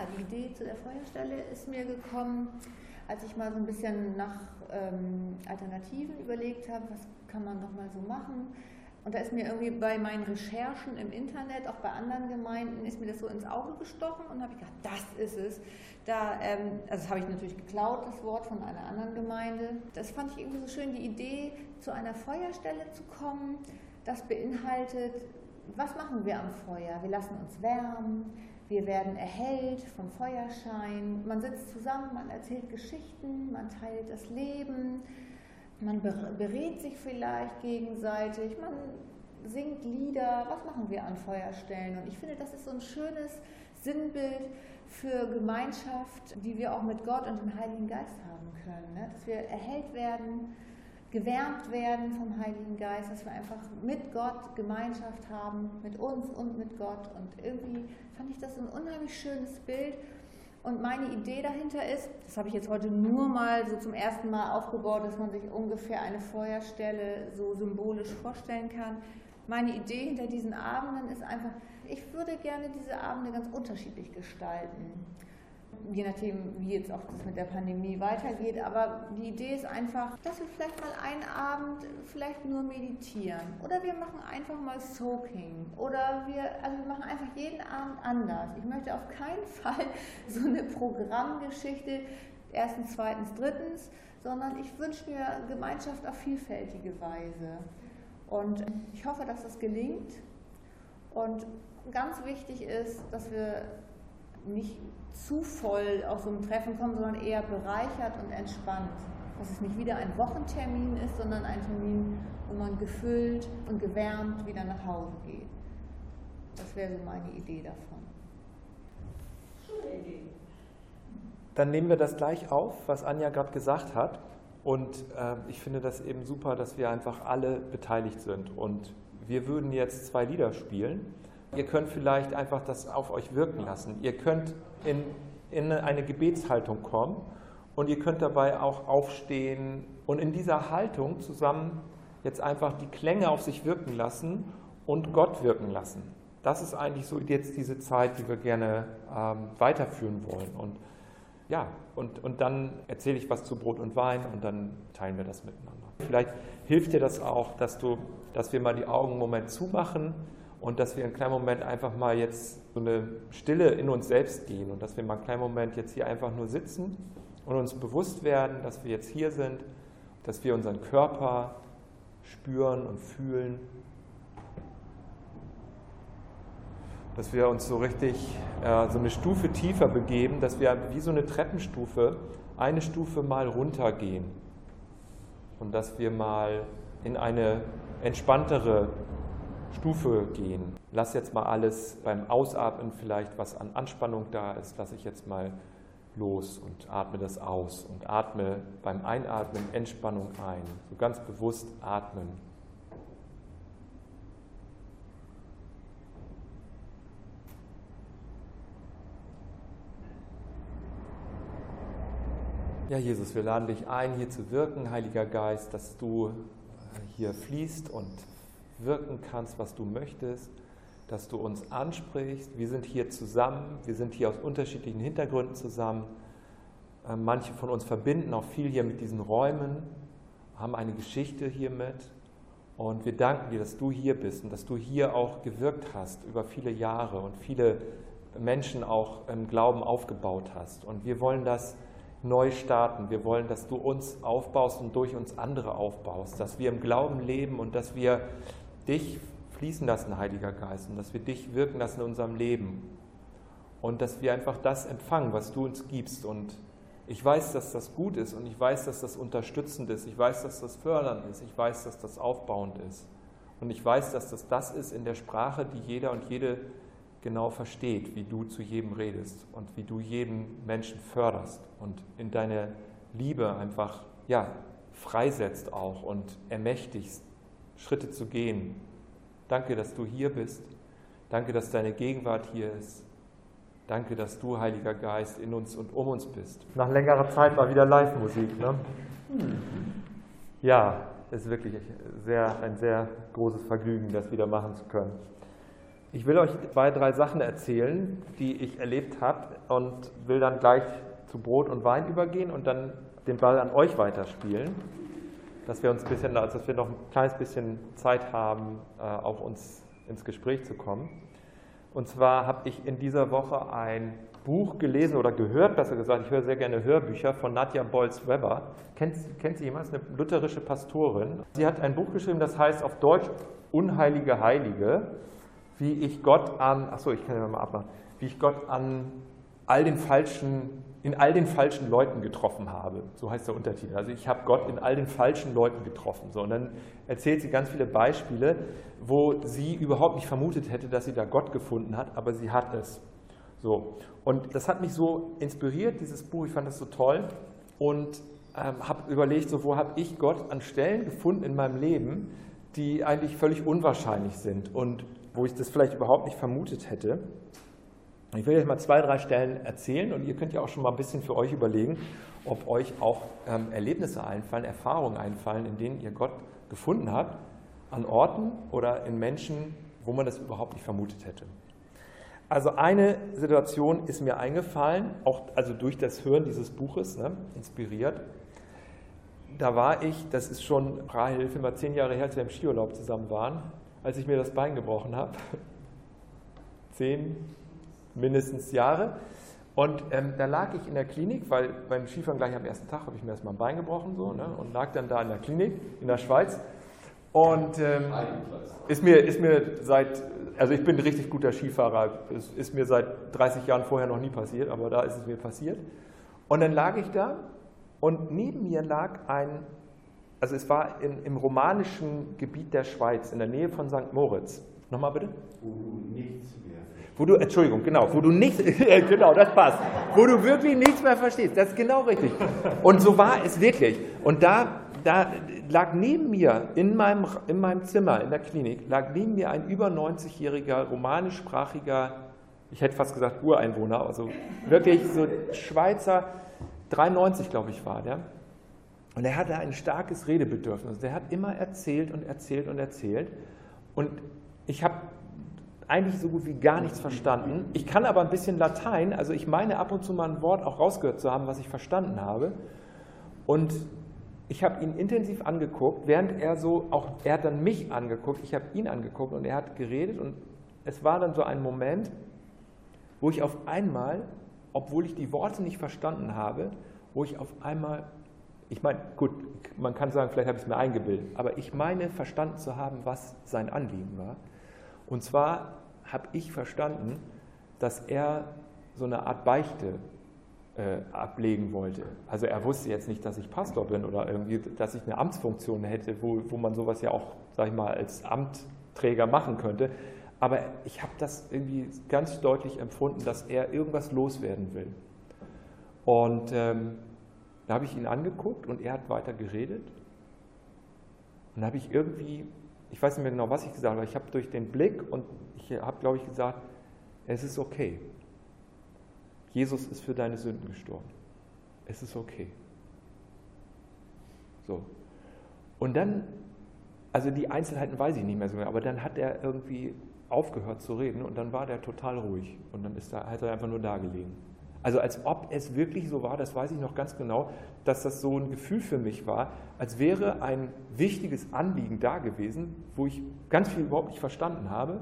ja, die Idee zu der Feuerstelle ist mir gekommen, als ich mal so ein bisschen nach ähm, Alternativen überlegt habe, was kann man noch mal so machen. Und da ist mir irgendwie bei meinen Recherchen im Internet, auch bei anderen Gemeinden, ist mir das so ins Auge gestochen und habe gedacht, das ist es. Da, ähm, also das habe ich natürlich geklaut, das Wort von einer anderen Gemeinde. Das fand ich irgendwie so schön, die Idee, zu einer Feuerstelle zu kommen. Das beinhaltet, was machen wir am Feuer? Wir lassen uns wärmen, wir werden erhellt vom Feuerschein, man sitzt zusammen, man erzählt Geschichten, man teilt das Leben man berät sich vielleicht gegenseitig, man singt Lieder, was machen wir an Feuerstellen? Und ich finde, das ist so ein schönes Sinnbild für Gemeinschaft, die wir auch mit Gott und dem Heiligen Geist haben können. Ne? Dass wir erhellt werden, gewärmt werden vom Heiligen Geist, dass wir einfach mit Gott Gemeinschaft haben, mit uns und mit Gott. Und irgendwie fand ich das ein unheimlich schönes Bild. Und meine Idee dahinter ist, das habe ich jetzt heute nur mal so zum ersten Mal aufgebaut, dass man sich ungefähr eine Feuerstelle so symbolisch vorstellen kann. Meine Idee hinter diesen Abenden ist einfach, ich würde gerne diese Abende ganz unterschiedlich gestalten je nachdem, wie jetzt auch das mit der Pandemie weitergeht. Aber die Idee ist einfach, dass wir vielleicht mal einen Abend vielleicht nur meditieren oder wir machen einfach mal Soaking oder wir, also wir machen einfach jeden Abend anders. Ich möchte auf keinen Fall so eine Programmgeschichte erstens, zweitens, drittens, sondern ich wünsche mir Gemeinschaft auf vielfältige Weise. Und ich hoffe, dass das gelingt. Und ganz wichtig ist, dass wir nicht zu voll aus so einem Treffen kommen, sondern eher bereichert und entspannt. Dass es nicht wieder ein Wochentermin ist, sondern ein Termin, wo man gefüllt und gewärmt wieder nach Hause geht. Das wäre so meine Idee davon. Schöne Idee. Dann nehmen wir das gleich auf, was Anja gerade gesagt hat. Und äh, ich finde das eben super, dass wir einfach alle beteiligt sind. Und wir würden jetzt zwei Lieder spielen. Ihr könnt vielleicht einfach das auf euch wirken lassen. Ihr könnt in, in eine Gebetshaltung kommen und ihr könnt dabei auch aufstehen und in dieser Haltung zusammen jetzt einfach die Klänge auf sich wirken lassen und Gott wirken lassen. Das ist eigentlich so jetzt diese Zeit, die wir gerne ähm, weiterführen wollen. Und ja, und, und dann erzähle ich was zu Brot und Wein und dann teilen wir das miteinander. Vielleicht hilft dir das auch, dass, du, dass wir mal die Augen einen Moment zumachen und dass wir einen kleinen Moment einfach mal jetzt so eine Stille in uns selbst gehen und dass wir mal einen kleinen Moment jetzt hier einfach nur sitzen und uns bewusst werden, dass wir jetzt hier sind, dass wir unseren Körper spüren und fühlen, dass wir uns so richtig äh, so eine Stufe tiefer begeben, dass wir wie so eine Treppenstufe eine Stufe mal runtergehen und dass wir mal in eine entspanntere Stufe gehen. Lass jetzt mal alles beim Ausatmen vielleicht, was an Anspannung da ist, lasse ich jetzt mal los und atme das aus und atme beim Einatmen Entspannung ein. So ganz bewusst atmen. Ja, Jesus, wir laden dich ein, hier zu wirken, Heiliger Geist, dass du hier fließt und wirken kannst, was du möchtest, dass du uns ansprichst. Wir sind hier zusammen, wir sind hier aus unterschiedlichen Hintergründen zusammen. Äh, manche von uns verbinden auch viel hier mit diesen Räumen, haben eine Geschichte hiermit. Und wir danken dir, dass du hier bist und dass du hier auch gewirkt hast über viele Jahre und viele Menschen auch im Glauben aufgebaut hast. Und wir wollen das neu starten. Wir wollen, dass du uns aufbaust und durch uns andere aufbaust, dass wir im Glauben leben und dass wir dich fließen lassen, Heiliger Geist, und dass wir dich wirken lassen in unserem Leben. Und dass wir einfach das empfangen, was du uns gibst. Und ich weiß, dass das gut ist und ich weiß, dass das unterstützend ist. Ich weiß, dass das fördernd ist. Ich weiß, dass das aufbauend ist. Und ich weiß, dass das das ist in der Sprache, die jeder und jede genau versteht, wie du zu jedem redest und wie du jeden Menschen förderst und in deine Liebe einfach ja, freisetzt auch und ermächtigst, Schritte zu gehen. Danke, dass du hier bist. Danke, dass deine Gegenwart hier ist. Danke, dass du, Heiliger Geist, in uns und um uns bist. Nach längerer Zeit war wieder Live-Musik. Ne? Ja, es ist wirklich sehr, ein sehr großes Vergnügen, das wieder machen zu können. Ich will euch zwei, drei Sachen erzählen, die ich erlebt habe und will dann gleich zu Brot und Wein übergehen und dann den Ball an euch weiterspielen, dass wir uns bisschen, also dass wir noch ein kleines bisschen Zeit haben, äh, auch uns ins Gespräch zu kommen. Und zwar habe ich in dieser Woche ein Buch gelesen oder gehört, besser gesagt, ich höre sehr gerne Hörbücher von Nadja Bolz-Weber. Kennt, kennt sie jemand? Eine lutherische Pastorin. Sie hat ein Buch geschrieben, das heißt auf Deutsch Unheilige Heilige, wie ich Gott an, achso, ich kann ja mal abmachen, wie ich Gott an all den falschen, in all den falschen Leuten getroffen habe. So heißt der Untertitel. Also ich habe Gott in all den falschen Leuten getroffen. So, und dann erzählt sie ganz viele Beispiele, wo sie überhaupt nicht vermutet hätte, dass sie da Gott gefunden hat, aber sie hat es. So. Und das hat mich so inspiriert, dieses Buch, ich fand das so toll und ähm, habe überlegt, so, wo habe ich Gott an Stellen gefunden in meinem Leben, die eigentlich völlig unwahrscheinlich sind und wo ich das vielleicht überhaupt nicht vermutet hätte. Ich will euch mal zwei, drei Stellen erzählen und ihr könnt ja auch schon mal ein bisschen für euch überlegen, ob euch auch ähm, Erlebnisse einfallen, Erfahrungen einfallen, in denen ihr Gott gefunden habt, an Orten oder in Menschen, wo man das überhaupt nicht vermutet hätte. Also eine Situation ist mir eingefallen, auch also durch das Hören dieses Buches ne, inspiriert. Da war ich, das ist schon, Rahel, mal zehn Jahre her, als wir im Skiurlaub zusammen waren, als ich mir das Bein gebrochen habe. Zehn mindestens Jahre. Und ähm, da lag ich in der Klinik, weil beim Skifahren gleich am ersten Tag habe ich mir erstmal ein Bein gebrochen so, ne, und lag dann da in der Klinik in der Schweiz. Und ähm, ist, mir, ist mir seit also ich bin ein richtig guter Skifahrer. Es ist mir seit 30 Jahren vorher noch nie passiert, aber da ist es mir passiert. Und dann lag ich da und neben mir lag ein, also es war in, im romanischen Gebiet der Schweiz, in der Nähe von St. Moritz. Nochmal bitte? Wo du nichts mehr wo du, Entschuldigung, genau, wo du nichts, genau, das passt, wo du wirklich nichts mehr verstehst, das ist genau richtig. Und so war es wirklich. Und da da lag neben mir in meinem, in meinem Zimmer in der Klinik, lag neben mir ein über 90-jähriger romanischsprachiger, ich hätte fast gesagt Ureinwohner, also wirklich so Schweizer, 93 glaube ich war der. Und er hatte ein starkes Redebedürfnis. Der hat immer erzählt und erzählt und erzählt. Und ich habe eigentlich so gut wie gar nichts verstanden. Ich kann aber ein bisschen Latein, also ich meine ab und zu mal ein Wort auch rausgehört zu haben, was ich verstanden habe. Und ich habe ihn intensiv angeguckt, während er so, auch er hat dann mich angeguckt, ich habe ihn angeguckt und er hat geredet und es war dann so ein Moment, wo ich auf einmal, obwohl ich die Worte nicht verstanden habe, wo ich auf einmal, ich meine, gut, man kann sagen, vielleicht habe ich es mir eingebildet, aber ich meine verstanden zu haben, was sein Anliegen war. Und zwar habe ich verstanden, dass er so eine Art Beichte äh, ablegen wollte. Also er wusste jetzt nicht, dass ich Pastor bin oder irgendwie, dass ich eine Amtsfunktion hätte, wo, wo man sowas ja auch, sag ich mal, als Amtträger machen könnte. Aber ich habe das irgendwie ganz deutlich empfunden, dass er irgendwas loswerden will. Und ähm, da habe ich ihn angeguckt und er hat weiter geredet. Und da habe ich irgendwie, ich weiß nicht mehr genau, was ich gesagt habe, aber ich habe durch den Blick und ich habe, glaube ich, gesagt, es ist okay. Jesus ist für deine Sünden gestorben. Es ist okay. So. Und dann, also die Einzelheiten weiß ich nicht mehr so mehr, aber dann hat er irgendwie aufgehört zu reden und dann war der total ruhig und dann ist er, hat er einfach nur da gelegen. Also als ob es wirklich so war, das weiß ich noch ganz genau, dass das so ein Gefühl für mich war, als wäre ein wichtiges Anliegen da gewesen, wo ich ganz viel überhaupt nicht verstanden habe,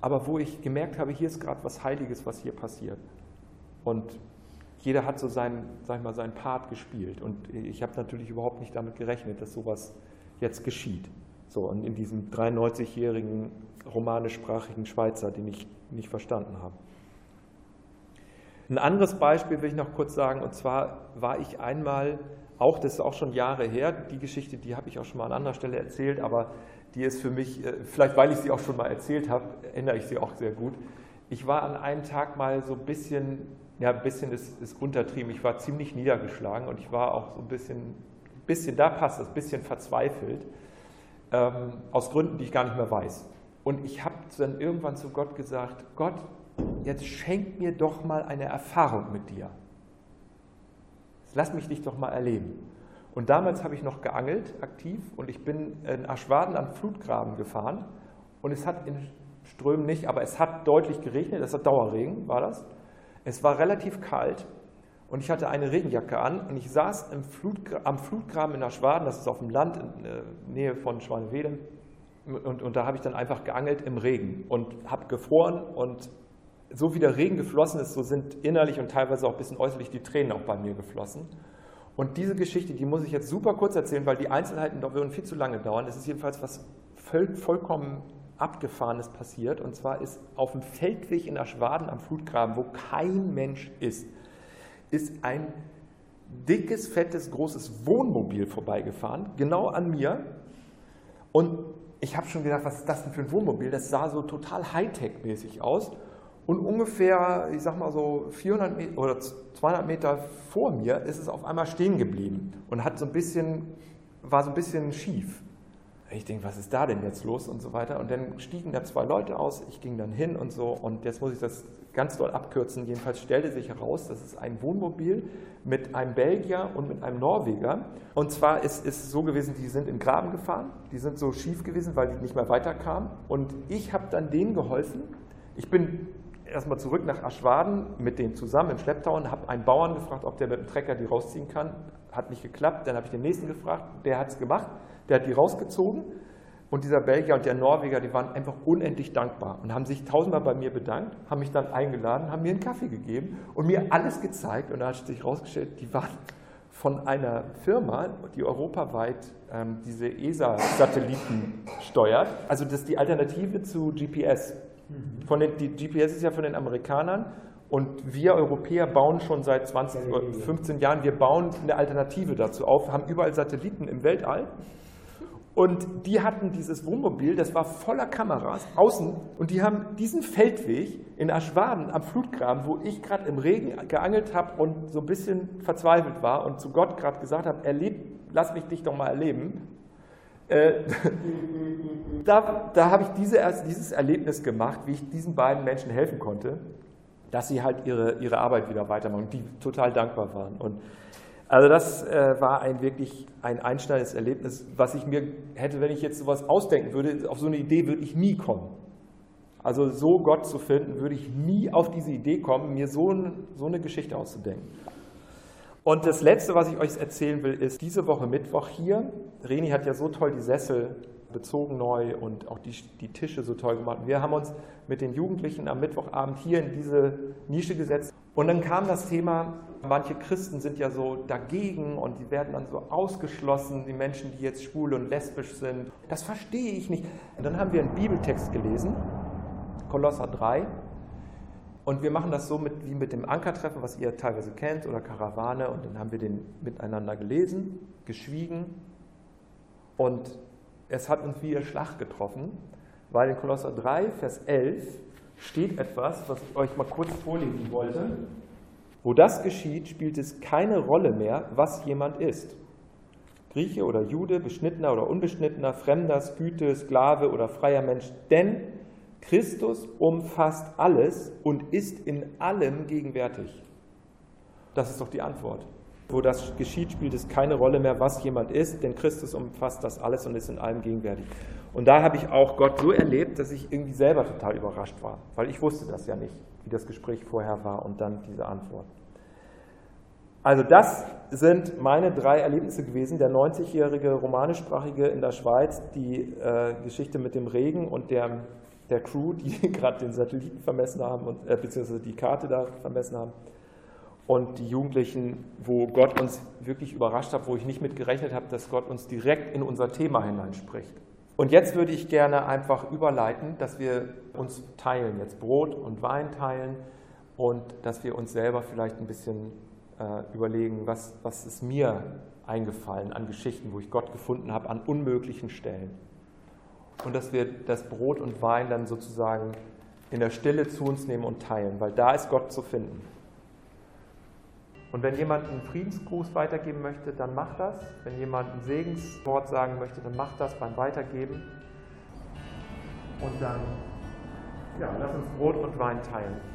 aber wo ich gemerkt habe, hier ist gerade was Heiliges, was hier passiert. Und jeder hat so seinen, sag ich mal, seinen Part gespielt. Und ich habe natürlich überhaupt nicht damit gerechnet, dass sowas jetzt geschieht. So, und in diesem 93-jährigen romanischsprachigen Schweizer, den ich nicht verstanden habe. Ein anderes Beispiel will ich noch kurz sagen, und zwar war ich einmal, auch das ist auch schon Jahre her, die Geschichte, die habe ich auch schon mal an anderer Stelle erzählt, aber die ist für mich, äh, vielleicht weil ich sie auch schon mal erzählt habe, erinnere ich sie auch sehr gut. Ich war an einem Tag mal so ein bisschen ja, ein bisschen ist, ist untertrieben. Ich war ziemlich niedergeschlagen und ich war auch so ein bisschen, bisschen da passt das, ein bisschen verzweifelt, ähm, aus Gründen, die ich gar nicht mehr weiß. Und ich habe dann irgendwann zu Gott gesagt, Gott, jetzt schenk mir doch mal eine Erfahrung mit dir. Lass mich dich doch mal erleben. Und damals habe ich noch geangelt, aktiv, und ich bin in Aschwaden am Flutgraben gefahren und es hat in Strömen nicht, aber es hat deutlich geregnet, es hat Dauerregen, war das. Es war relativ kalt und ich hatte eine Regenjacke an und ich saß Flutgra am Flutgraben in der Schwaden, das ist auf dem Land in der Nähe von Schwanewede. Und, und da habe ich dann einfach geangelt im Regen und habe gefroren und so wie der Regen geflossen ist, so sind innerlich und teilweise auch ein bisschen äußerlich die Tränen auch bei mir geflossen. Und diese Geschichte, die muss ich jetzt super kurz erzählen, weil die Einzelheiten doch würden viel zu lange dauern. Es ist jedenfalls was voll, vollkommen Abgefahrenes passiert. Und zwar ist auf dem Feldweg in Aschwaden am Flutgraben, wo kein Mensch ist, ist ein dickes, fettes, großes Wohnmobil vorbeigefahren, genau an mir. Und ich habe schon gedacht, was ist das denn für ein Wohnmobil? Das sah so total Hightech-mäßig aus. Und ungefähr, ich sag mal so 400 Meter oder 200 Meter vor mir ist es auf einmal stehen geblieben und hat so ein bisschen, war so ein bisschen schief. Ich denke, was ist da denn jetzt los und so weiter. Und dann stiegen da zwei Leute aus, ich ging dann hin und so. Und jetzt muss ich das ganz doll abkürzen. Jedenfalls stellte sich heraus, das ist ein Wohnmobil mit einem Belgier und mit einem Norweger. Und zwar ist es so gewesen, die sind in Graben gefahren, die sind so schief gewesen, weil die nicht mehr weiterkamen. Und ich habe dann denen geholfen. Ich bin erstmal zurück nach Aschwaden mit denen zusammen im Schlepptau und habe einen Bauern gefragt, ob der mit dem Trecker die rausziehen kann. Hat nicht geklappt. Dann habe ich den nächsten gefragt, der hat es gemacht. Der hat die rausgezogen. Und dieser Belgier und der Norweger, die waren einfach unendlich dankbar und haben sich tausendmal bei mir bedankt, haben mich dann eingeladen, haben mir einen Kaffee gegeben und mir alles gezeigt. Und da hat sich herausgestellt, die waren von einer Firma, die europaweit ähm, diese ESA-Satelliten steuert. Also das ist die Alternative zu GPS. Mhm. Von den, die GPS ist ja von den Amerikanern und wir Europäer bauen schon seit 20, 15 Jahren, wir bauen eine Alternative dazu auf, haben überall Satelliten im Weltall. Und die hatten dieses Wohnmobil, das war voller Kameras außen und die haben diesen Feldweg in Aschwaden am Flutgraben, wo ich gerade im Regen geangelt habe und so ein bisschen verzweifelt war und zu Gott gerade gesagt habe, erleb, lass mich dich doch mal erleben, äh, da, da habe ich diese, dieses Erlebnis gemacht, wie ich diesen beiden Menschen helfen konnte, dass sie halt ihre, ihre Arbeit wieder weitermachen, die total dankbar waren. Und also das äh, war ein wirklich ein einschneidendes Erlebnis, was ich mir hätte, wenn ich jetzt sowas ausdenken würde, auf so eine Idee würde ich nie kommen. Also so Gott zu finden, würde ich nie auf diese Idee kommen, mir so, ein, so eine Geschichte auszudenken. Und das Letzte, was ich euch erzählen will, ist diese Woche Mittwoch hier. Reni hat ja so toll die Sessel bezogen neu und auch die, die Tische so toll gemacht. Wir haben uns mit den Jugendlichen am Mittwochabend hier in diese Nische gesetzt. Und dann kam das Thema, manche Christen sind ja so dagegen und die werden dann so ausgeschlossen, die Menschen, die jetzt schwul und lesbisch sind. Das verstehe ich nicht. Und dann haben wir einen Bibeltext gelesen, Kolosser 3, und wir machen das so mit, wie mit dem Ankertreffen, was ihr teilweise kennt, oder Karawane. Und dann haben wir den miteinander gelesen, geschwiegen. Und es hat uns wie ihr Schlag getroffen, weil in Kolosser 3, Vers 11 steht etwas, was ich euch mal kurz vorlesen wollte. Wo das geschieht, spielt es keine Rolle mehr, was jemand ist. Grieche oder Jude, beschnittener oder unbeschnittener, Fremder, Sküte, Sklave oder freier Mensch, denn Christus umfasst alles und ist in allem gegenwärtig. Das ist doch die Antwort. Wo das geschieht, spielt es keine Rolle mehr, was jemand ist, denn Christus umfasst das alles und ist in allem gegenwärtig. Und da habe ich auch Gott so erlebt, dass ich irgendwie selber total überrascht war, weil ich wusste das ja nicht, wie das Gespräch vorher war und dann diese Antwort. Also das sind meine drei Erlebnisse gewesen. Der 90-jährige romanischsprachige in der Schweiz, die äh, Geschichte mit dem Regen und der der Crew, die gerade den Satelliten vermessen haben, und, äh, beziehungsweise die Karte da vermessen haben. Und die Jugendlichen, wo Gott uns wirklich überrascht hat, wo ich nicht mit gerechnet habe, dass Gott uns direkt in unser Thema hineinspricht. Und jetzt würde ich gerne einfach überleiten, dass wir uns teilen, jetzt Brot und Wein teilen und dass wir uns selber vielleicht ein bisschen äh, überlegen, was, was ist mir eingefallen an Geschichten, wo ich Gott gefunden habe, an unmöglichen Stellen und dass wir das Brot und Wein dann sozusagen in der Stille zu uns nehmen und teilen, weil da ist Gott zu finden. Und wenn jemand einen Friedensgruß weitergeben möchte, dann macht das. Wenn jemand ein Segenswort sagen möchte, dann macht das beim Weitergeben. Und dann, ja, lass uns Brot und Wein teilen.